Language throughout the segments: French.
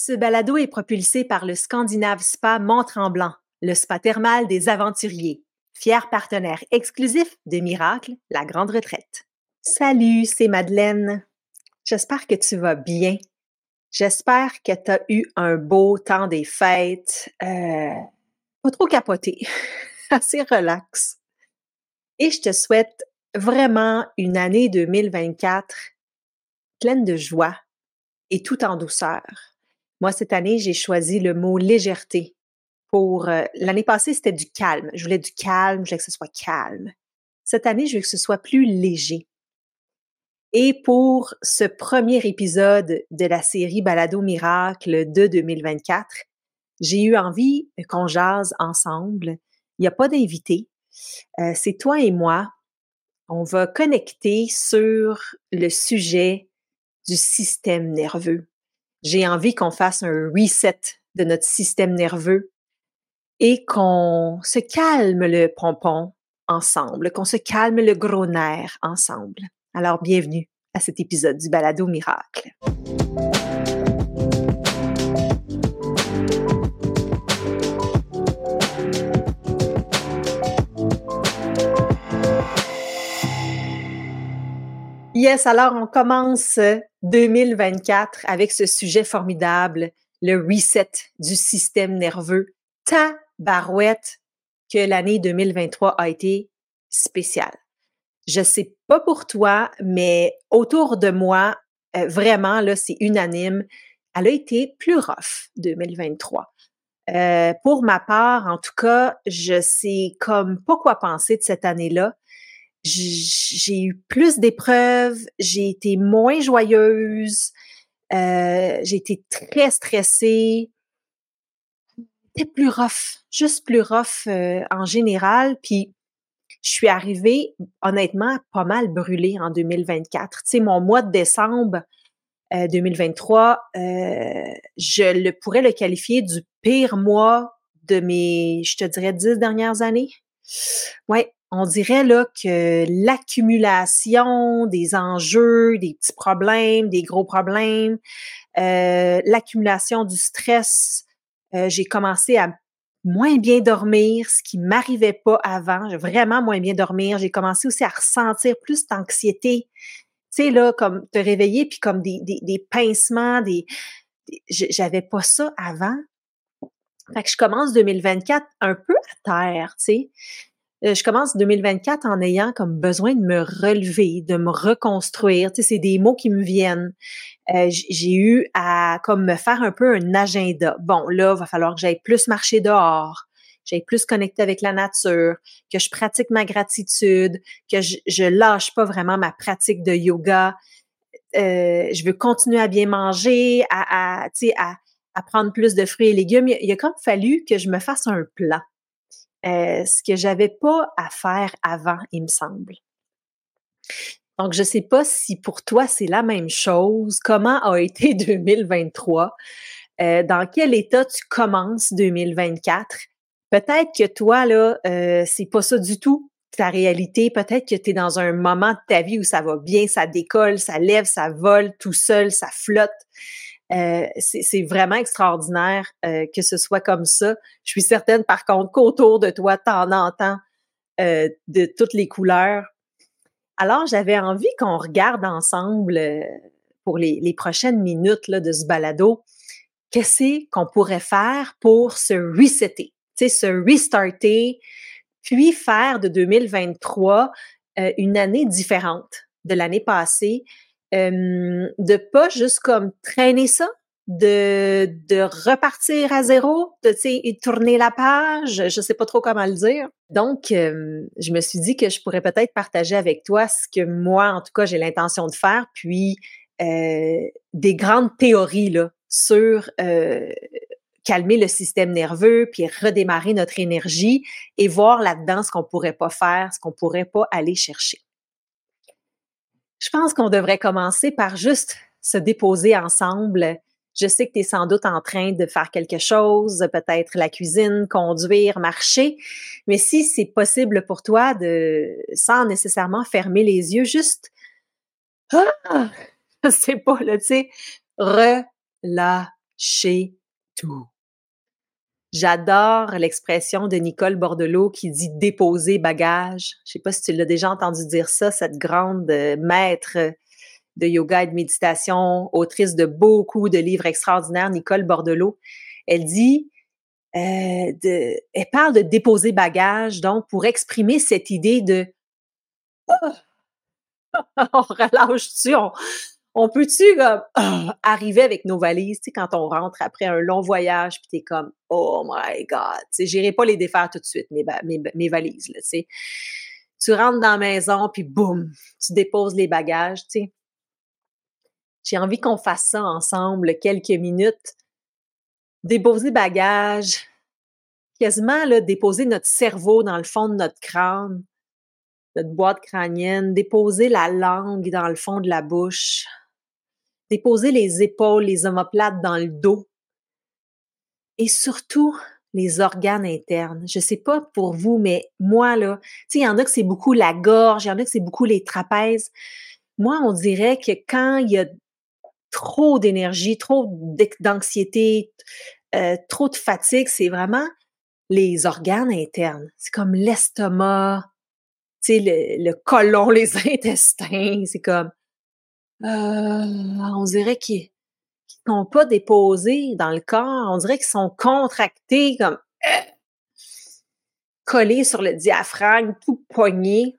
Ce balado est propulsé par le Scandinave Spa Mont-Tremblant, le spa thermal des aventuriers, fier partenaire exclusif de Miracle, la grande retraite. Salut, c'est Madeleine. J'espère que tu vas bien. J'espère que tu as eu un beau temps des fêtes. Euh, pas trop capoté, assez relax. Et je te souhaite vraiment une année 2024 pleine de joie et tout en douceur. Moi, cette année, j'ai choisi le mot légèreté pour... Euh, l'année passée, c'était du calme. Je voulais du calme, je voulais que ce soit calme. Cette année, je veux que ce soit plus léger. Et pour ce premier épisode de la série Balado Miracle de 2024, j'ai eu envie qu'on jase ensemble. Il n'y a pas d'invité. Euh, c'est toi et moi. On va connecter sur le sujet du système nerveux. J'ai envie qu'on fasse un reset de notre système nerveux et qu'on se calme le pompon ensemble, qu'on se calme le gros nerf ensemble. Alors, bienvenue à cet épisode du Balado Miracle. Yes, alors on commence 2024 avec ce sujet formidable, le reset du système nerveux. Ta barouette que l'année 2023 a été spéciale. Je sais pas pour toi, mais autour de moi, euh, vraiment, là, c'est unanime. Elle a été plus rough, 2023. Euh, pour ma part, en tout cas, je sais comme pas quoi penser de cette année-là. J'ai eu plus d'épreuves, j'ai été moins joyeuse, euh, j'ai été très stressée. C'était plus rough, juste plus rough en général. Puis je suis arrivée, honnêtement, pas mal brûlée en 2024. Tu sais, mon mois de décembre 2023, euh, euh, je le pourrais le qualifier du pire mois de mes, je te dirais, dix dernières années. Ouais, on dirait là que l'accumulation des enjeux, des petits problèmes, des gros problèmes, euh, l'accumulation du stress, j'ai commencé à moins bien dormir, ce qui m'arrivait pas avant. Vraiment moins bien dormir. J'ai commencé aussi à ressentir plus d'anxiété. Tu sais, là, comme te réveiller, puis comme des, des, des pincements, des, j'avais pas ça avant. Fait que je commence 2024 un peu à terre, tu sais. Euh, je commence 2024 en ayant comme besoin de me relever, de me reconstruire. C'est des mots qui me viennent. Euh, j'ai eu à comme me faire un peu un agenda. Bon, là, il va falloir que j'aille plus marcher dehors, j'aille plus connecter avec la nature, que je pratique ma gratitude, que je, je lâche pas vraiment ma pratique de yoga. Euh, je veux continuer à bien manger, à prendre plus de fruits et légumes. Il, il a comme fallu que je me fasse un plan. Euh, ce que j'avais pas à faire avant, il me semble. Donc, je sais pas si pour toi c'est la même chose. Comment a été 2023? Euh, dans quel état tu commences 2024? Peut-être que toi, là, euh, c'est pas ça du tout ta réalité. Peut-être que tu es dans un moment de ta vie où ça va bien, ça décolle, ça lève, ça vole tout seul, ça flotte. Euh, c'est vraiment extraordinaire euh, que ce soit comme ça. Je suis certaine, par contre, qu'autour de toi, t'en entends euh, de toutes les couleurs. Alors, j'avais envie qu'on regarde ensemble pour les, prochaines minutes là, de ce balado, qu'est-ce qu'on pourrait faire pour se resetter, se restarter, puis faire de 2023 une année différente de l'année passée, de pas juste comme traîner ça, de, de repartir à zéro, de tourner la page, je sais pas trop comment le dire. Donc, je me suis dit que je pourrais peut-être partager avec toi ce que moi, en tout cas, j'ai l'intention de faire, puis des grandes théories là, sur calmer le système nerveux, puis redémarrer notre énergie et voir là-dedans ce qu'on pourrait pas faire, ce qu'on pourrait pas aller chercher. Je pense qu'on devrait commencer par juste se déposer ensemble. Je sais que tu sans doute en train de faire quelque chose, peut-être la cuisine, conduire, marcher, mais si c'est possible pour toi de, sans nécessairement fermer les yeux, juste, ah, pas, là, tu sais, relâcher. tout. J'adore l'expression de Nicole Bordelot qui dit déposer bagage. Je sais pas si tu l'as déjà entendu dire ça, cette grande euh, maître de yoga et de méditation, autrice de beaucoup de livres extraordinaires, Nicole Bordelot. Elle dit, euh, elle parle de déposer bagage, donc pour exprimer cette idée de on relâche-tu, on, on peut-tu comme arriver avec nos valises, tu sais, quand on rentre après un long voyage, puis t'es comme oh my god, tu sais, pas les défaire tout de suite mes, mes, mes valises tu sais. Tu rentres dans la maison puis boum, tu déposes les bagages, tu sais. J'ai envie qu'on fasse ça ensemble quelques minutes. Déposer bagages, quasiment là, déposer notre cerveau dans le fond de notre crâne, notre boîte crânienne, déposer la langue dans le fond de la bouche, déposer les épaules, les omoplates dans le dos et surtout les organes internes. Je sais pas pour vous, mais moi, là, tu il y en a que c'est beaucoup la gorge, il y en a que c'est beaucoup les trapèzes. Moi, on dirait que quand il y a trop d'énergie, trop d'anxiété, euh, trop de fatigue, c'est vraiment les organes internes. C'est comme l'estomac, tu le, le côlon, les intestins. C'est comme euh, on dirait qu'ils sont pas déposés dans le corps, on dirait qu'ils sont contractés comme collés sur le diaphragme, tout poigné.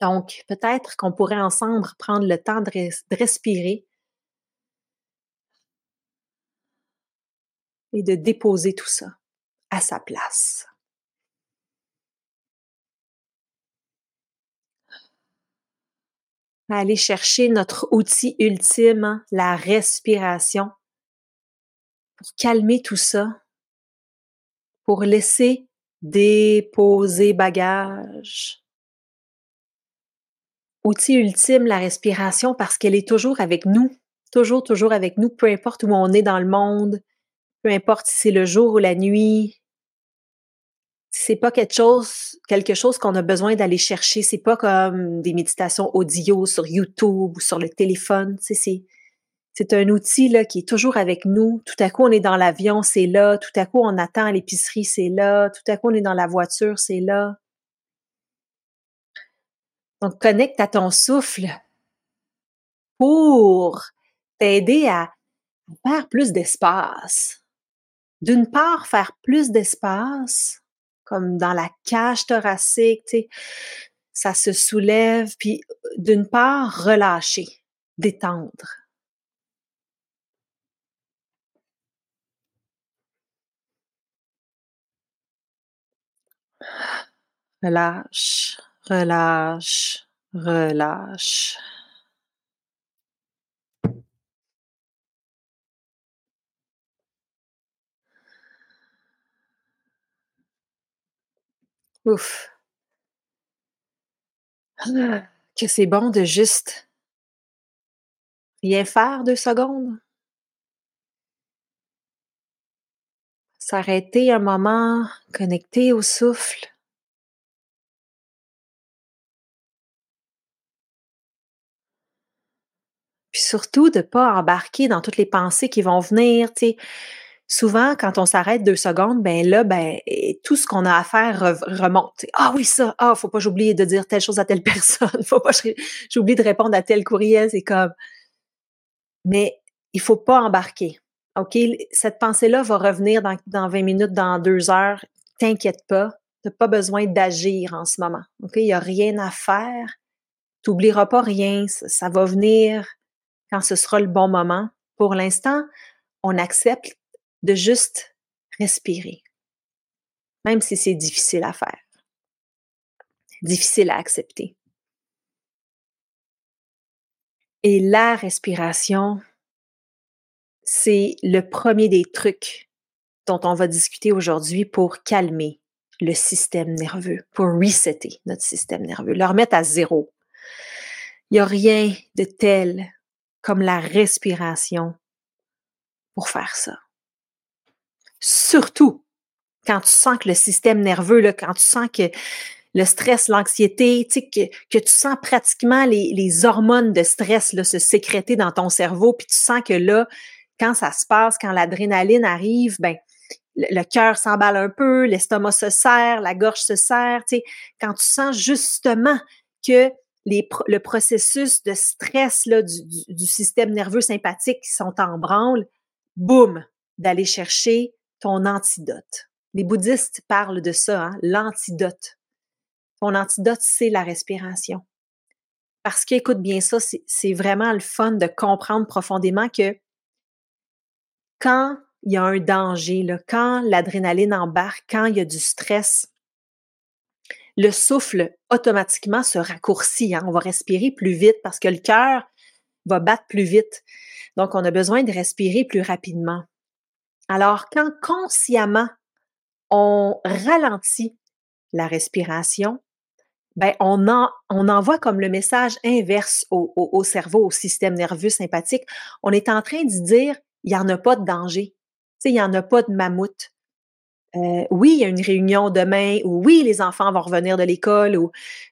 Donc, peut-être qu'on pourrait ensemble prendre le temps de respirer et de déposer tout ça à sa place. Aller chercher notre outil ultime, hein, la respiration, pour calmer tout ça, pour laisser déposer bagage. Outil ultime, la respiration, parce qu'elle est toujours avec nous, toujours, toujours avec nous, peu importe où on est dans le monde, peu importe si c'est le jour ou la nuit, c'est pas quelque chose, quelque chose qu'on a besoin d'aller chercher. C'est pas comme des méditations audio sur YouTube ou sur le téléphone. c'est, c'est un outil là, qui est toujours avec nous. Tout à coup, on est dans l'avion, c'est là. Tout à coup, on attend à l'épicerie, c'est là. Tout à coup, on est dans la voiture, c'est là. Donc, connecte à ton souffle pour t'aider à faire plus d'espace. D'une part, faire plus d'espace comme dans la cage thoracique, tu sais, ça se soulève, puis d'une part, relâcher, détendre. Relâche, relâche, relâche. Ouf. Ah, que c'est bon de juste rien faire deux secondes. S'arrêter un moment, connecter au souffle. Puis surtout de ne pas embarquer dans toutes les pensées qui vont venir, tu sais souvent, quand on s'arrête deux secondes, ben là, ben, tout ce qu'on a à faire remonte. Ah oui, ça, ah, faut pas j'oublie de dire telle chose à telle personne, faut pas j'oublie de répondre à tel courriel, c'est comme. Mais il faut pas embarquer. OK? Cette pensée-là va revenir dans, dans 20 minutes, dans deux heures. T'inquiète pas. T'as pas besoin d'agir en ce moment. OK? Il y a rien à faire. T'oublieras pas rien. ça va venir quand ce sera le bon moment. Pour l'instant, on accepte de juste respirer, même si c'est difficile à faire, difficile à accepter. Et la respiration, c'est le premier des trucs dont on va discuter aujourd'hui pour calmer le système nerveux, pour resetter notre système nerveux, le remettre à zéro. Il n'y a rien de tel comme la respiration pour faire ça surtout quand tu sens que le système nerveux, là, quand tu sens que le stress, l'anxiété, tu que, tu sens pratiquement les, hormones de stress là, se sécréter dans ton cerveau, puis tu sens que là, quand ça se passe, quand l'adrénaline arrive, ben le, cœur s'emballe un peu, l'estomac se serre, la gorge se serre, quand tu sens justement que le processus de stress là, du, du, système nerveux sympathique qui sont en branle, boum, d'aller chercher ton antidote. Les bouddhistes parlent de ça, hein, l'antidote. Ton antidote, c'est la respiration. Parce qu'écoute bien ça, c'est vraiment le fun de comprendre profondément que quand il y a un danger, là, quand l'adrénaline embarque, quand il y a du stress, le souffle automatiquement se raccourcit. Hein. On va respirer plus vite parce que le cœur va battre plus vite. Donc, on a besoin de respirer plus rapidement. Alors, quand consciemment, on ralentit la respiration, ben, on, on envoie comme le message inverse au, au, cerveau, au système nerveux sympathique. On est en train de dire, il n'y en a pas de danger. Tu il n'y en a pas de mammouth. Euh, oui, il y a une réunion demain, ou oui, les enfants vont revenir de l'école,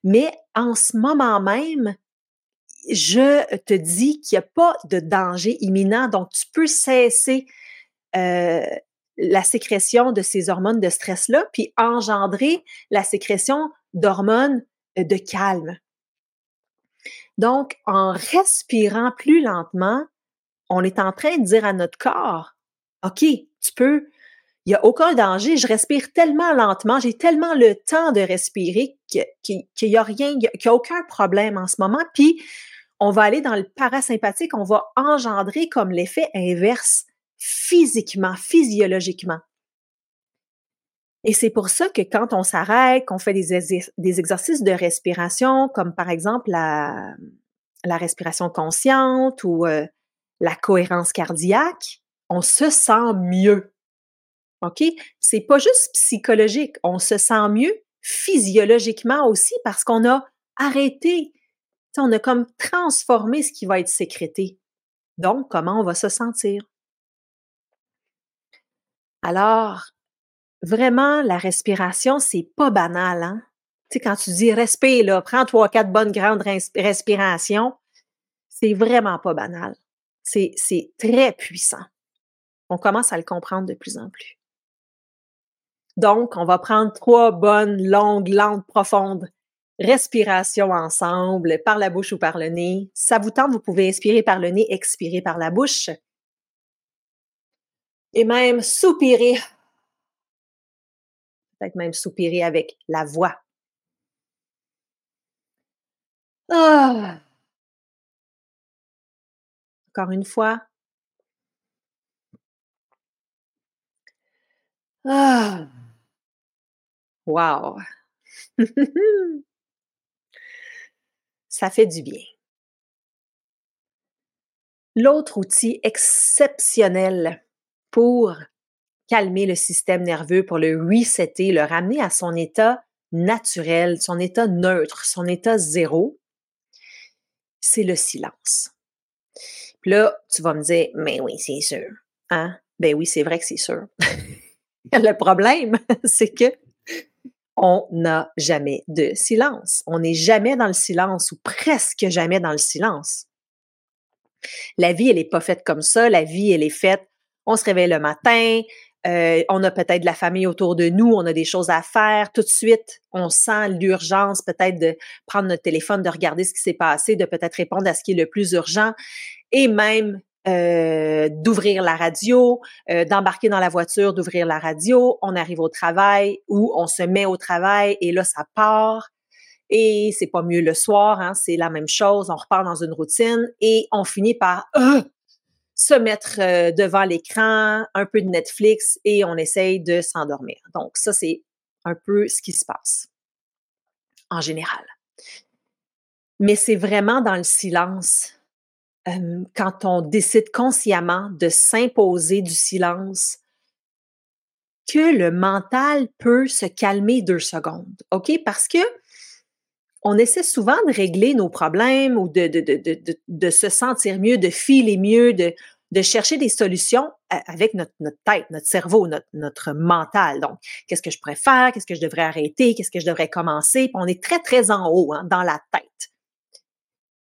mais en ce moment même, je te dis qu'il n'y a pas de danger imminent, donc tu peux cesser euh, la sécrétion de ces hormones de stress-là, puis engendrer la sécrétion d'hormones de calme. Donc, en respirant plus lentement, on est en train de dire à notre corps, OK, tu peux, il n'y a aucun danger, je respire tellement lentement, j'ai tellement le temps de respirer qu'il n'y a rien, qu'il n'y a aucun problème en ce moment. Puis, on va aller dans le parasympathique, on va engendrer comme l'effet inverse physiquement, physiologiquement. Et c'est pour ça que quand on s'arrête, qu'on fait des, exercices de respiration, comme par exemple la, la respiration consciente ou euh, la cohérence cardiaque, on se sent mieux. OK? C'est pas juste psychologique, on se sent mieux physiologiquement aussi parce qu'on a arrêté, on a comme transformé ce qui va être sécrété. Donc, comment on va se sentir? Alors, vraiment, la respiration, c'est pas banal, hein? Tu sais, quand tu dis respire, là, prends trois, quatre bonnes grandes respirations, c'est vraiment pas banal. C'est, c'est très puissant. On commence à le comprendre de plus en plus. Donc, on va prendre trois bonnes, longues, lentes, profondes respirations ensemble, par la bouche ou par le nez. Ça vous tente, vous pouvez inspirer par le nez, expirer par la bouche. Et même soupirer peut-être même soupirer avec la voix. Ah! Encore une fois. Ah! Wow! Ça fait du bien. L'autre outil exceptionnel pour calmer le système nerveux, pour le resetter, le ramener à son état naturel, son état neutre, son état zéro, c'est le silence. Puis là, tu vas me dire, mais oui, c'est sûr. Hein? Ben oui, c'est vrai que c'est sûr. le problème, c'est que on n'a jamais de silence. On n'est jamais dans le silence ou presque jamais dans le silence. La vie, elle n'est pas faite comme ça. La vie, elle est faite, on se réveille le matin, euh, on a peut-être de la famille autour de nous, on a des choses à faire. Tout de suite, on sent l'urgence peut-être de prendre notre téléphone, de regarder ce qui s'est passé, de peut-être répondre à ce qui est le plus urgent et même euh, d'ouvrir la radio, euh, d'embarquer dans la voiture, d'ouvrir la radio. On arrive au travail ou on se met au travail et là, ça part. Et c'est pas mieux le soir, hein, c'est la même chose. On repart dans une routine et on finit par se mettre euh, devant l'écran, un peu de Netflix et on essaye de s'endormir. Donc ça, c'est un peu ce qui se passe en général. Mais c'est vraiment dans le silence, euh, quand on décide consciemment de s'imposer du silence, que le mental peut se calmer deux secondes, OK? Parce que on essaie souvent de régler nos problèmes ou de, se sentir mieux, de filer mieux, de, chercher des solutions avec notre, tête, notre cerveau, notre, notre mental. Donc, qu'est-ce que je pourrais faire? Qu'est-ce que je devrais arrêter? Qu'est-ce que je devrais commencer? Puis on est très, très en haut, hein, dans la tête.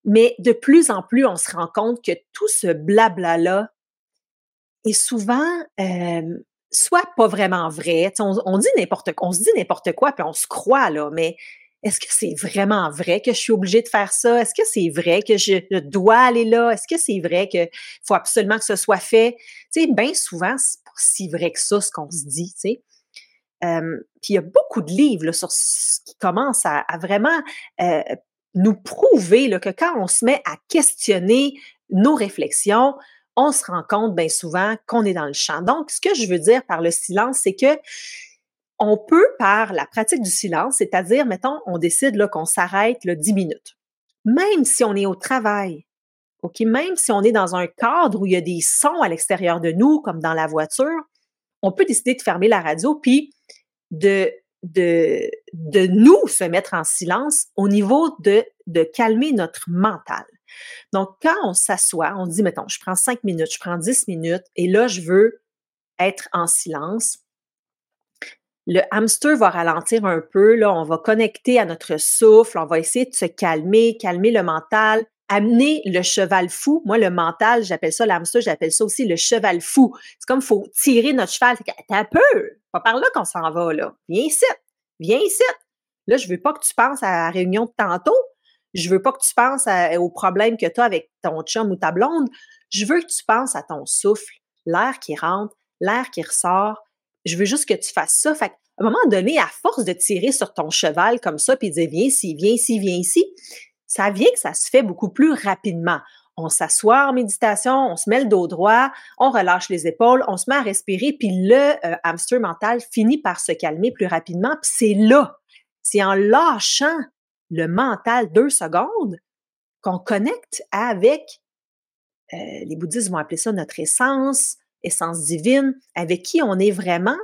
Mais de plus en plus, on se rend compte que tout ce blabla-là, est souvent euh, soit pas vraiment vrai. On, on, dit n'importe quoi, on se dit n'importe quoi, puis on se croit, là, mais est-ce que c'est vraiment vrai que je suis obligée de faire ça? Est-ce que c'est vrai que je dois aller là? Est-ce que c'est vrai qu'il faut absolument que ce soit fait? Tu sais, bien souvent, c'est pas si vrai que ça, ce qu'on se dit, tu sais. Puis il y a beaucoup de livres sur ce qui commencent à, vraiment euh, nous prouver que quand on se met à questionner nos réflexions, on se rend compte bien souvent qu'on est dans le champ. Donc, ce que je veux dire par le silence, c'est que on peut, par la pratique du silence, c'est-à-dire, mettons, on décide là, qu'on s'arrête le 10 minutes, même si on est au travail, OK, même si on est dans un cadre où il y a des sons à l'extérieur de nous, comme dans la voiture, on peut décider de fermer la radio puis de, de, de nous se mettre en silence au niveau de, de calmer notre mental. Donc, quand on s'assoit, on dit, mettons, je prends 5 minutes, je prends 10 minutes, et là, je veux être en silence le hamster va ralentir un peu, là, on va connecter à notre souffle, on va essayer de se calmer, calmer le mental, amener le cheval fou. Moi, le mental, j'appelle ça l'hamster, j'appelle ça aussi le cheval fou. C'est comme il faut tirer notre cheval. T'as peu, pas par là qu'on s'en va, là. Viens ici, viens ici. Là, je veux pas que tu penses à la réunion de tantôt. Je veux pas que tu penses aux problèmes que tu as avec ton chum ou ta blonde. Je veux que tu penses à ton souffle, l'air qui rentre, l'air qui ressort, je veux juste que tu fasses ça. Fait à un moment donné, à force de tirer sur ton cheval comme ça, puis de dire viens ici, viens ici, viens ici, ça vient que ça se fait beaucoup plus rapidement. On s'assoit en méditation, on se met le dos droit, on relâche les épaules, on se met à respirer, puis le euh, hamster mental finit par se calmer plus rapidement. Puis c'est là, c'est en lâchant le mental deux secondes qu'on connecte avec, euh, les bouddhistes vont appeler ça notre essence, essence divine, avec qui on est vraiment.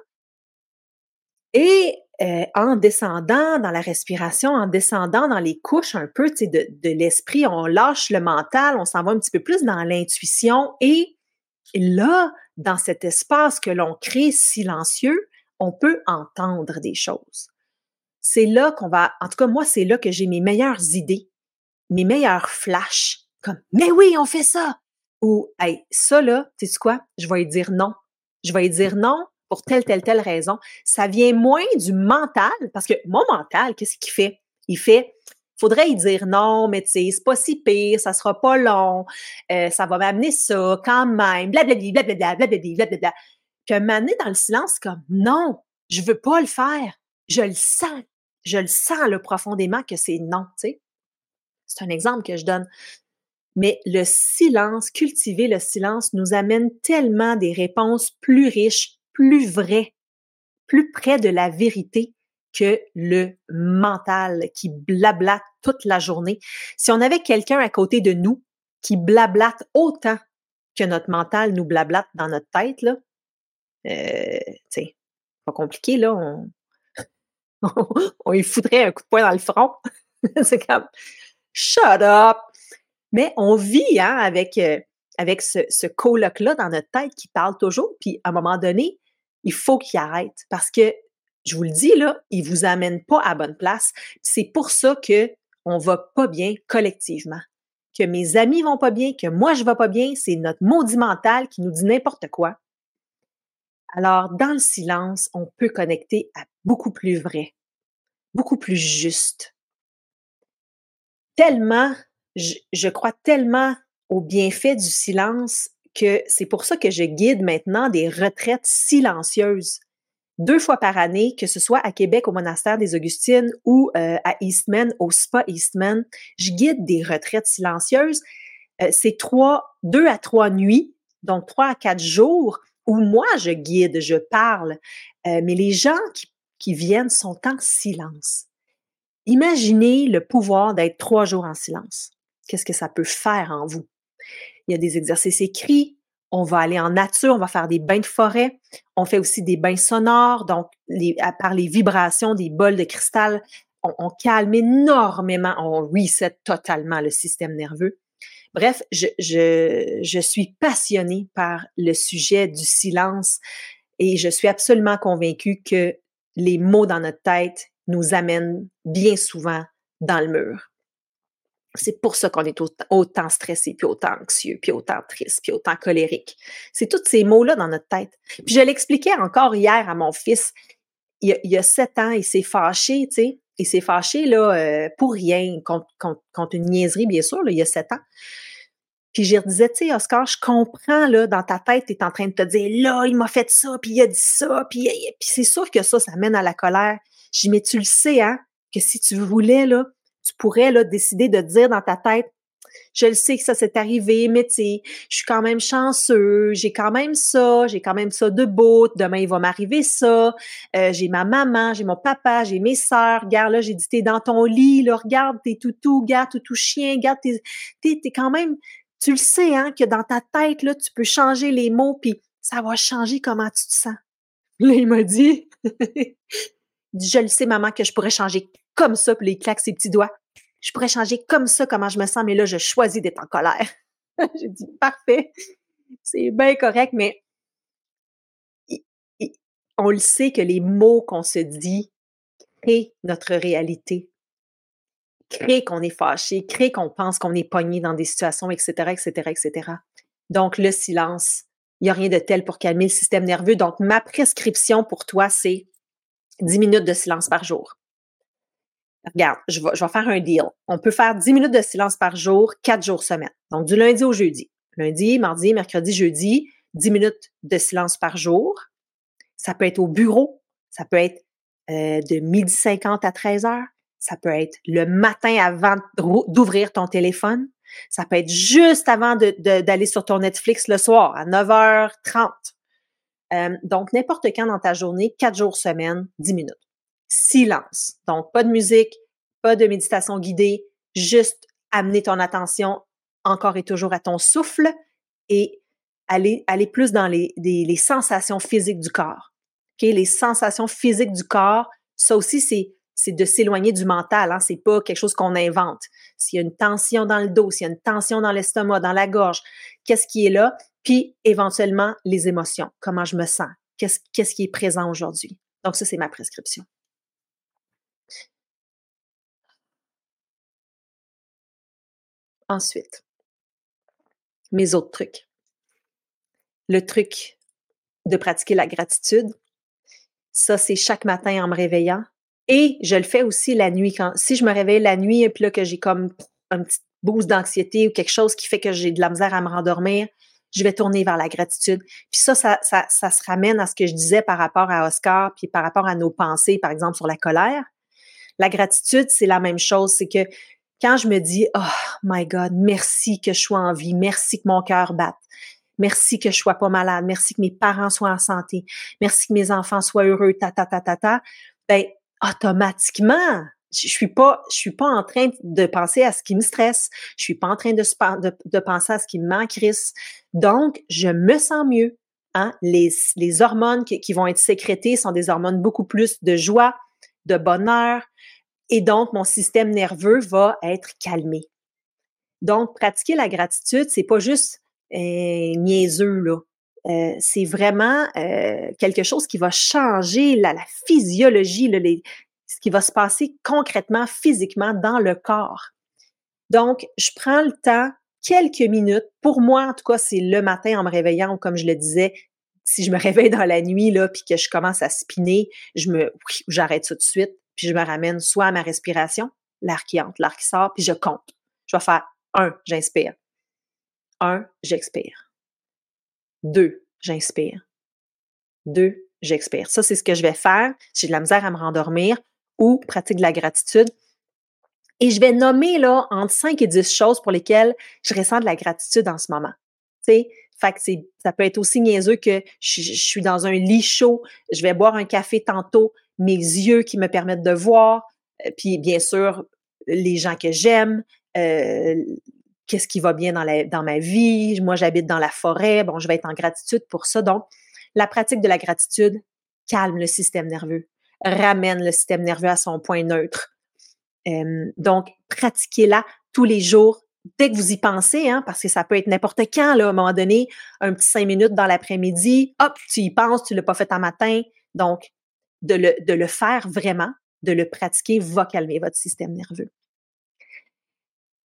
Et euh, en descendant dans la respiration, en descendant dans les couches un peu de, de l'esprit, on lâche le mental, on s'en va un petit peu plus dans l'intuition. Et là, dans cet espace que l'on crée silencieux, on peut entendre des choses. C'est là qu'on va, en tout cas, moi, c'est là que j'ai mes meilleures idées, mes meilleurs flashs, comme, mais oui, on fait ça, ou, hey, ça là, tu sais quoi? Je vais y dire non. Je vais y dire non pour telle, telle, telle raison. Ça vient moins du mental, parce que mon mental, qu'est-ce qu'il fait? Il fait, faudrait y dire non, mais tu sais, c'est pas si pire, ça sera pas long, euh, ça va m'amener ça quand même, blablabla, blablabla, blablabla, blablabla. Puis moment dans le silence, comme, non, je veux pas le faire. Je le sens. Je le sens, là, profondément que c'est non, tu sais. C'est un exemple que je donne. Mais le silence, cultiver le silence nous amène tellement des réponses plus riches, plus vraies, plus près de la vérité que le mental qui blablate toute la journée. Si on avait quelqu'un à côté de nous qui blablate autant que notre mental nous blablate dans notre tête, là, euh, sais, pas compliqué, là, on, on, y foutrait un coup de poing dans le front. C'est comme, shut up! Mais on vit hein, avec, euh, avec ce, ce coloc-là dans notre tête qui parle toujours, puis à un moment donné, il faut qu'il arrête parce que, je vous le dis, là, il vous amène pas à bonne place. C'est pour ça que on va pas bien collectivement. Que mes amis vont pas bien, que moi je vais pas bien, c'est notre maudit mental qui nous dit n'importe quoi. Alors, dans le silence, on peut connecter à beaucoup plus vrai, beaucoup plus juste. Tellement je, crois tellement au bienfait du silence que c'est pour ça que je guide maintenant des retraites silencieuses deux fois par année, que ce soit à Québec au monastère des Augustines ou euh, à Eastman, au Spa Eastman. Je guide des retraites silencieuses. Euh, c'est trois, deux à trois nuits, donc trois à quatre jours où moi je guide, je parle, euh, mais les gens qui, qui viennent sont en silence. Imaginez le pouvoir d'être trois jours en silence qu'est-ce que ça peut faire en vous. Il y a des exercices écrits, on va aller en nature, on va faire des bains de forêt, on fait aussi des bains sonores, donc par les vibrations des bols de cristal, on, calme énormément, on reset totalement le système nerveux. Bref, je suis passionnée par le sujet du silence et je suis absolument convaincue que les mots dans notre tête nous amènent bien souvent dans le mur. C'est pour ça qu'on est autant, stressé, puis autant anxieux, puis autant triste, puis autant colérique. C'est tous ces mots-là dans notre tête. Puis je l'expliquais encore hier à mon fils. Il, y a sept ans, il s'est fâché, tu sais. Il s'est fâché là, euh, pour rien, contre, une niaiserie, bien sûr, il y a sept ans. Puis je disais, tu sais, Oscar, je comprends, là, dans ta tête, tu es en train de te dire, là, il m'a fait ça, puis il a dit ça, puis, puis c'est sûr que ça, ça mène à la colère. Je dis, mais tu le sais, hein, que si tu voulais, là, tu pourrais, là, décider de dire dans ta tête, je le sais que ça s'est arrivé, mais tu sais, je suis quand même chanceux, j'ai quand même ça, j'ai quand même ça de beau, demain il va m'arriver ça, euh, j'ai ma maman, j'ai mon papa, j'ai mes sœurs, regarde là, j'ai dit t'es dans ton lit, là, regarde tes toutous, regarde toutou chien, regarde t'es, t'es, quand même, tu le sais, hein, que dans ta tête, là, tu peux changer les mots, puis ça va changer comment tu te sens. Là, il m'a dit, je le sais, maman, que je pourrais changer comme ça, puis il claque ses petits doigts je pourrais changer comme ça comment je me sens, mais là, je choisis d'être en colère. J'ai dit, parfait, c'est bien correct, mais on le sait que les mots qu'on se dit créent notre réalité, créent qu'on est fâché, créent qu'on pense qu'on est pogné dans des situations, etc., etc., etc. Donc, le silence, il n'y a rien de tel pour calmer le système nerveux. Donc, ma prescription pour toi, c'est 10 minutes de silence par jour regarde, je vais, faire un deal. On peut faire 10 minutes de silence par jour, 4 jours semaine. Donc, du lundi au jeudi. Lundi, mardi, mercredi, jeudi, 10 minutes de silence par jour. Ça peut être au bureau. Ça peut être euh, de midi 50 à 13 heures. Ça peut être le matin avant d'ouvrir ton téléphone. Ça peut être juste avant d'aller sur ton Netflix le soir, à 9h30. Euh, donc, n'importe quand dans ta journée, 4 jours semaine, 10 minutes silence. Donc, pas de musique, pas de méditation guidée, juste amener ton attention encore et toujours à ton souffle et aller, aller plus dans les, les sensations physiques du corps. Okay? Les sensations physiques du corps, ça aussi, c'est c'est de s'éloigner du mental. Hein? C'est pas quelque chose qu'on invente. S'il y a une tension dans le dos, s'il y a une tension dans l'estomac, dans la gorge, qu'est-ce qui est là? Puis éventuellement les émotions. Comment je me sens? Qu'est-ce, qu'est-ce qui est présent aujourd'hui? Donc ça, c'est ma prescription. Ensuite, mes autres trucs. Le truc de pratiquer la gratitude, ça, c'est chaque matin en me réveillant. Et je le fais aussi la nuit. Quand, si je me réveille la nuit et puis là que j'ai comme un petit boost d'anxiété ou quelque chose qui fait que j'ai de la misère à me rendormir, je vais tourner vers la gratitude. Puis ça, ça, ça, ça se ramène à ce que je disais par rapport à Oscar, puis par rapport à nos pensées, par exemple, sur la colère. La gratitude, c'est la même chose. C'est que quand je me dis, oh my God, merci que je sois en vie, merci que mon cœur batte, merci que je sois pas malade, merci que mes parents soient en santé, merci que mes enfants soient heureux, ta ta ta ta ta, ben automatiquement, je suis pas, je suis pas en train de penser à ce qui me stresse, je suis pas en train de, de, de penser à ce qui me manque, Donc, je me sens mieux. Hein? Les, les hormones qui, qui vont être sécrétées sont des hormones beaucoup plus de joie, de bonheur, et donc mon système nerveux va être calmé. Donc, pratiquer la gratitude, c'est pas juste euh, niaiseux, là. Euh, c'est vraiment euh, quelque chose qui va changer la, physiologie, ce qui va se passer concrètement, physiquement dans le corps. Donc, je prends le temps, quelques minutes. Pour moi, en tout cas, c'est le matin en me réveillant, comme je le disais, si je me réveille dans la nuit, là, puis que je commence à spinner, je me, j'arrête tout de suite puis je me ramène soit à ma respiration, l'air qui entre, l'air qui sort, puis je compte. Je vais faire un, j'inspire. Un, j'expire. Deux, j'inspire. Deux, j'expire. Ça, c'est ce que je vais faire si j'ai de la misère à me rendormir ou pratique de la gratitude. Et je vais nommer là entre 5 et 10 choses pour lesquelles je ressens de la gratitude en ce moment. Fait que ça peut être aussi niaiseux que je, suis dans un lit chaud, je vais boire un café tantôt, mes yeux qui me permettent de voir, euh, puis bien sûr, les gens que j'aime, euh, qu'est-ce qui va bien dans, la, dans ma vie? Moi, j'habite dans la forêt, bon, je vais être en gratitude pour ça. Donc, la pratique de la gratitude calme le système nerveux, ramène le système nerveux à son point neutre. Donc, pratiquez-la tous les jours, dès que vous y pensez, hein, parce que ça peut être n'importe quand, à un moment donné, un petit cinq minutes dans l'après-midi, hop, tu y penses, tu l'as pas fait un matin. Donc, de le, de le faire vraiment, de le pratiquer va calmer votre système nerveux.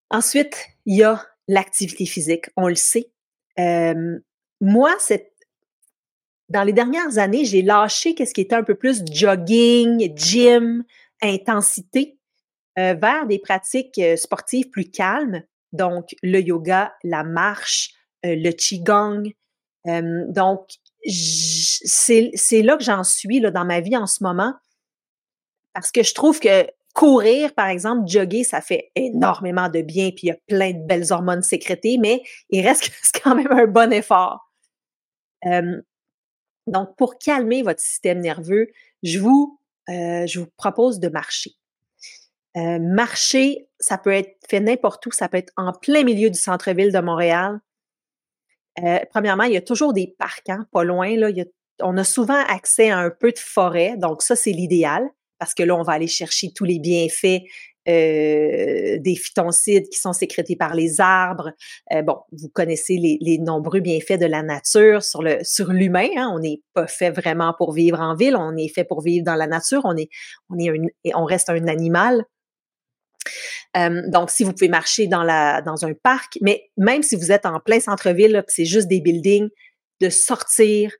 Ensuite, il y a l'activité physique, on le sait. Euh, moi, c'est dans les dernières années, j'ai lâché qu'est-ce qui était un peu plus jogging, gym, intensité, euh, vers des pratiques euh, sportives plus calmes. Donc, le yoga, la marche, le qigong. donc, c'est là que j'en suis là, dans ma vie en ce moment. Parce que je trouve que courir, par exemple, jogger, ça fait énormément de bien, puis il y a plein de belles hormones sécrétées, mais il reste quand même un bon effort. donc, pour calmer votre système nerveux, je vous, euh, propose de marcher. Euh, marcher, ça peut être fait n'importe où, ça peut être en plein milieu du centre-ville de Montréal. Euh, premièrement, il y a toujours des parcs, hein, pas loin. On a souvent accès à un peu de forêt, donc ça, c'est l'idéal parce que là, on va aller chercher tous les bienfaits euh, des phytoncides qui sont sécrétés par les arbres. Euh, bon, vous connaissez les, nombreux bienfaits de la nature sur l'humain. Hein. On n'est pas fait vraiment pour vivre en ville, on est fait pour vivre dans la nature. On est on est on reste un animal. Euh, donc, si vous pouvez marcher dans la dans un parc, mais même si vous êtes en plein centre-ville, c'est juste des buildings, de sortir,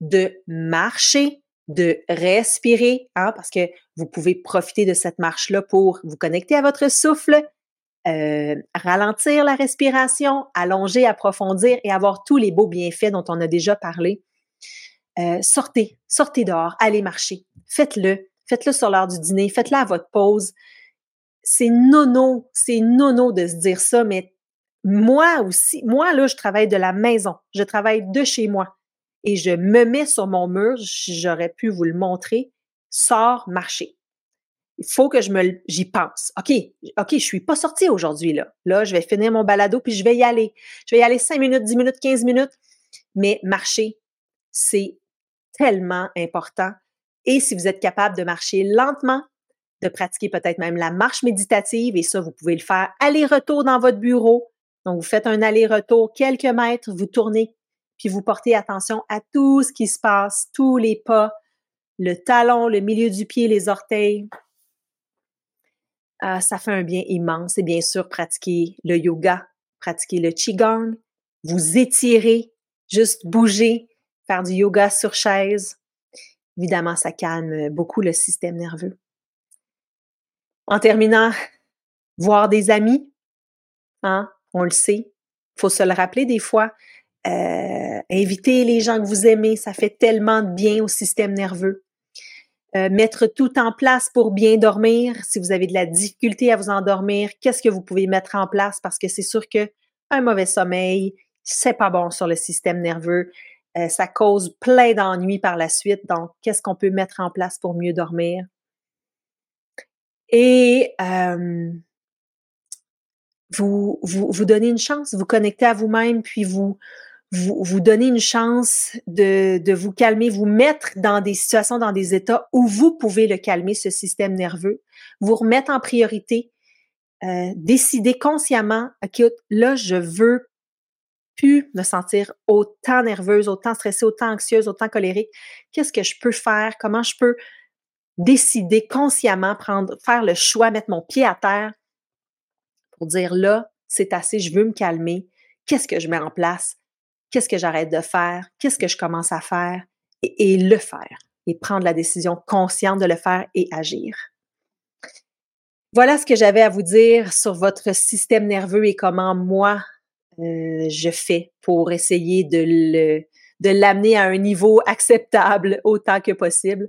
de marcher, de respirer, hein, parce que vous pouvez profiter de cette marche-là pour vous connecter à votre souffle, euh, ralentir la respiration, allonger, approfondir et avoir tous les beaux bienfaits dont on a déjà parlé. Euh, sortez, sortez dehors, allez marcher, faites-le, faites-le sur l'heure du dîner, faites-le à votre pause. C'est nono, c'est nono de se dire ça, mais moi aussi, moi là, je travaille de la maison, je travaille de chez moi et je me mets sur mon mur, j'aurais pu vous le montrer, sors marcher. Il faut que je me j'y pense. OK, OK, je suis pas sortie aujourd'hui là. Là, je vais finir mon balado puis je vais y aller. Je vais y aller 5 minutes, 10 minutes, 15 minutes, mais marcher, c'est tellement important. Et si vous êtes capable de marcher lentement, de pratiquer peut-être même la marche méditative, et ça, vous pouvez le faire aller-retour dans votre bureau. Donc, vous faites un aller-retour quelques mètres, vous tournez puis vous portez attention à tout ce qui se passe, tous les pas, le talon, le milieu du pied, les orteils. Ah, ça fait un bien immense. Et bien sûr, pratiquer le yoga, pratiquer le qigong, vous étirer, juste bouger, faire du yoga sur chaise. Évidemment, ça calme beaucoup le système nerveux. En terminant, voir des amis, hein, on le sait, faut se le rappeler des fois, euh, inviter les gens que vous aimez, ça fait tellement de bien au système nerveux. Euh, mettre tout en place pour bien dormir. Si vous avez de la difficulté à vous endormir, qu'est-ce que vous pouvez mettre en place? Parce que c'est sûr que un mauvais sommeil, c'est pas bon sur le système nerveux. Euh, ça cause plein d'ennuis par la suite. Donc, qu'est-ce qu'on peut mettre en place pour mieux dormir? Et vous, vous, vous donnez une chance, vous connectez à vous-même, puis vous, vous, vous donnez une chance de, de vous calmer, vous mettre dans des situations, dans des états où vous pouvez le calmer, ce système nerveux, vous remettre en priorité, euh, décider consciemment, OK, là, je veux plus me sentir autant nerveuse, autant stressée, autant anxieuse, autant colérique. Qu'est-ce que je peux faire? Comment je peux décider consciemment, prendre, faire le choix, mettre mon pied à terre pour dire là, c'est assez, je veux me calmer. Qu'est-ce que je mets en place? qu'est-ce que j'arrête de faire, qu'est-ce que je commence à faire? Et, le faire et prendre la décision consciente de le faire et agir. Voilà ce que j'avais à vous dire sur votre système nerveux et comment moi euh, je fais pour essayer de le de l'amener à un niveau acceptable autant que possible.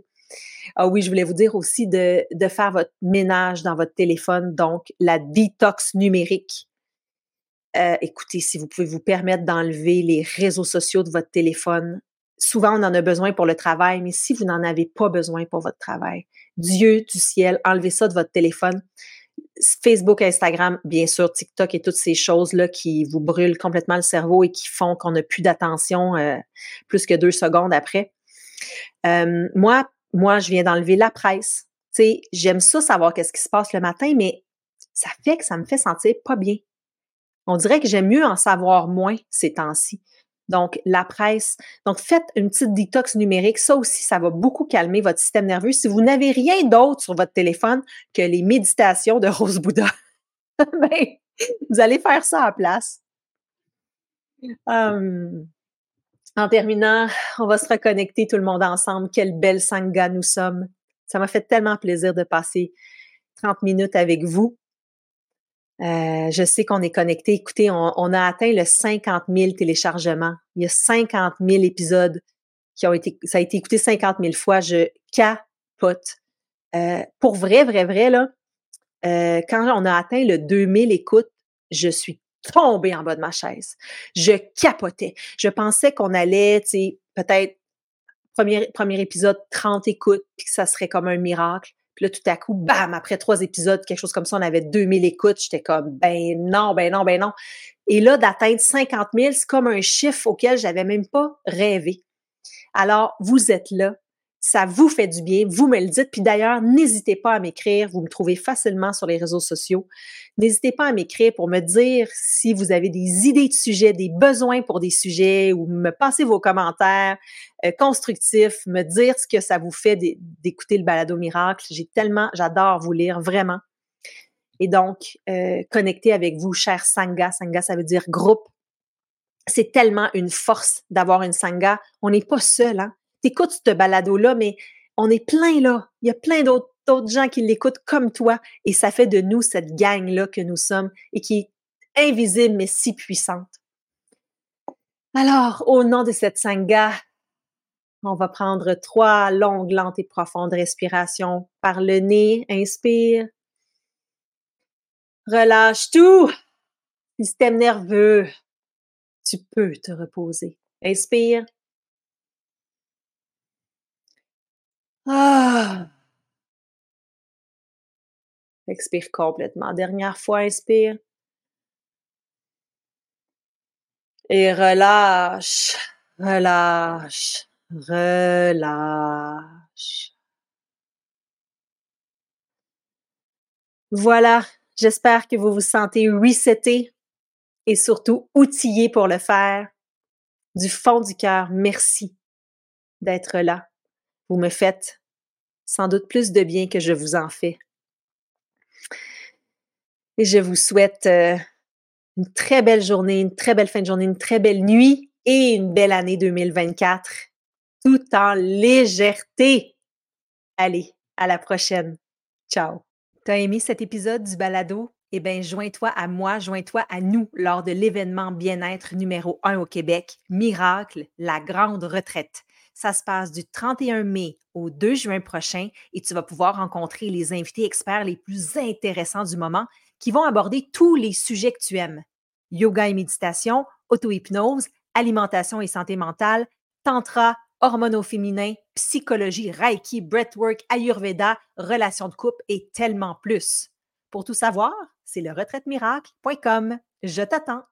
Ah oui, je voulais vous dire aussi de, faire votre ménage dans votre téléphone, donc la détox numérique. Euh, écoutez, si vous pouvez vous permettre d'enlever les réseaux sociaux de votre téléphone, souvent on en a besoin pour le travail, mais si vous n'en avez pas besoin pour votre travail, Dieu du ciel, enlevez ça de votre téléphone. Facebook, Instagram, bien sûr, TikTok et toutes ces choses-là qui vous brûlent complètement le cerveau et qui font qu'on n'a plus d'attention euh, plus que deux secondes après. Euh, moi, moi, je viens d'enlever la presse. Tu sais, j'aime ça savoir qu'est-ce qui se passe le matin, mais ça fait que ça me fait sentir pas bien. On dirait que j'aime mieux en savoir moins ces temps-ci. Donc, la presse. Donc, faites une petite détox numérique. Ça aussi, ça va beaucoup calmer votre système nerveux. Si vous n'avez rien d'autre sur votre téléphone que les méditations de Rose Bouddha, ben, Vous allez faire ça à place. Hum, en terminant, on va se reconnecter tout le monde ensemble. Quelle belle sangha nous sommes. Ça m'a fait tellement plaisir de passer 30 minutes avec vous. Euh, je sais qu'on est connecté. Écoutez, on, a atteint le 50 000 téléchargements. Il y a 50 000 épisodes qui ont été, ça a été écouté 50 000 fois. Je capote. Euh, pour vrai, vrai, vrai, là, euh, quand on a atteint le 2000 écoutes, je suis tombée en bas de ma chaise. Je capotais. Je pensais qu'on allait, tu sais, peut-être premier, épisode, 30 écoutes, puis que ça serait comme un miracle. Puis là, tout à coup, bam, après trois épisodes, quelque chose comme ça, on avait 2000 écoutes. J'étais comme, ben non, ben non, ben non. Et là, d'atteindre 50 000, c'est comme un chiffre auquel j'avais même pas rêvé. Alors, vous êtes là ça vous fait du bien, vous me le dites. Puis d'ailleurs, n'hésitez pas à m'écrire. Vous me trouvez facilement sur les réseaux sociaux. N'hésitez pas à m'écrire pour me dire si vous avez des idées de sujets, des besoins pour des sujets ou me passer vos commentaires euh, constructifs, me dire ce que ça vous fait d'écouter le balado miracle. J'ai tellement, j'adore vous lire, vraiment. Et donc, euh, connecter avec vous, cher Sangha. Sangha, ça veut dire groupe. C'est tellement une force d'avoir une Sangha. On n'est pas seul, hein? T'écoutes ce balado-là, mais on est plein là. Il y a plein d'autres gens qui l'écoutent comme toi et ça fait de nous cette gang-là que nous sommes et qui est invisible mais si puissante. Alors, au nom de cette sangha, on va prendre trois longues, lentes et profondes respirations par le nez. Inspire. Relâche tout. Système nerveux. Tu peux te reposer. Inspire. Ah! Expire complètement. Dernière fois, inspire. Et relâche, relâche, relâche. Voilà, j'espère que vous vous sentez reseté et surtout outillé pour le faire. Du fond du cœur, merci d'être là. Vous me faites sans doute plus de bien que je vous en fais. Et je vous souhaite euh, une très belle journée, une très belle fin de journée, une très belle nuit et une belle année 2024, tout en légèreté. Allez, à la prochaine. Ciao. T'as aimé cet épisode du balado? Eh bien, joins-toi à moi, joins-toi à nous lors de l'événement bien-être numéro un au Québec, Miracle, la grande retraite. Ça se passe du 31 mai au 2 juin prochain et tu vas pouvoir rencontrer les invités experts les plus intéressants du moment qui vont aborder tous les sujets que tu aimes. Yoga et méditation, auto-hypnose, alimentation et santé mentale, tantra, hormones au féminin, psychologie, reiki, breathwork, ayurveda, relations de couple et tellement plus. Pour tout savoir, c'est le retraite Je t'attends.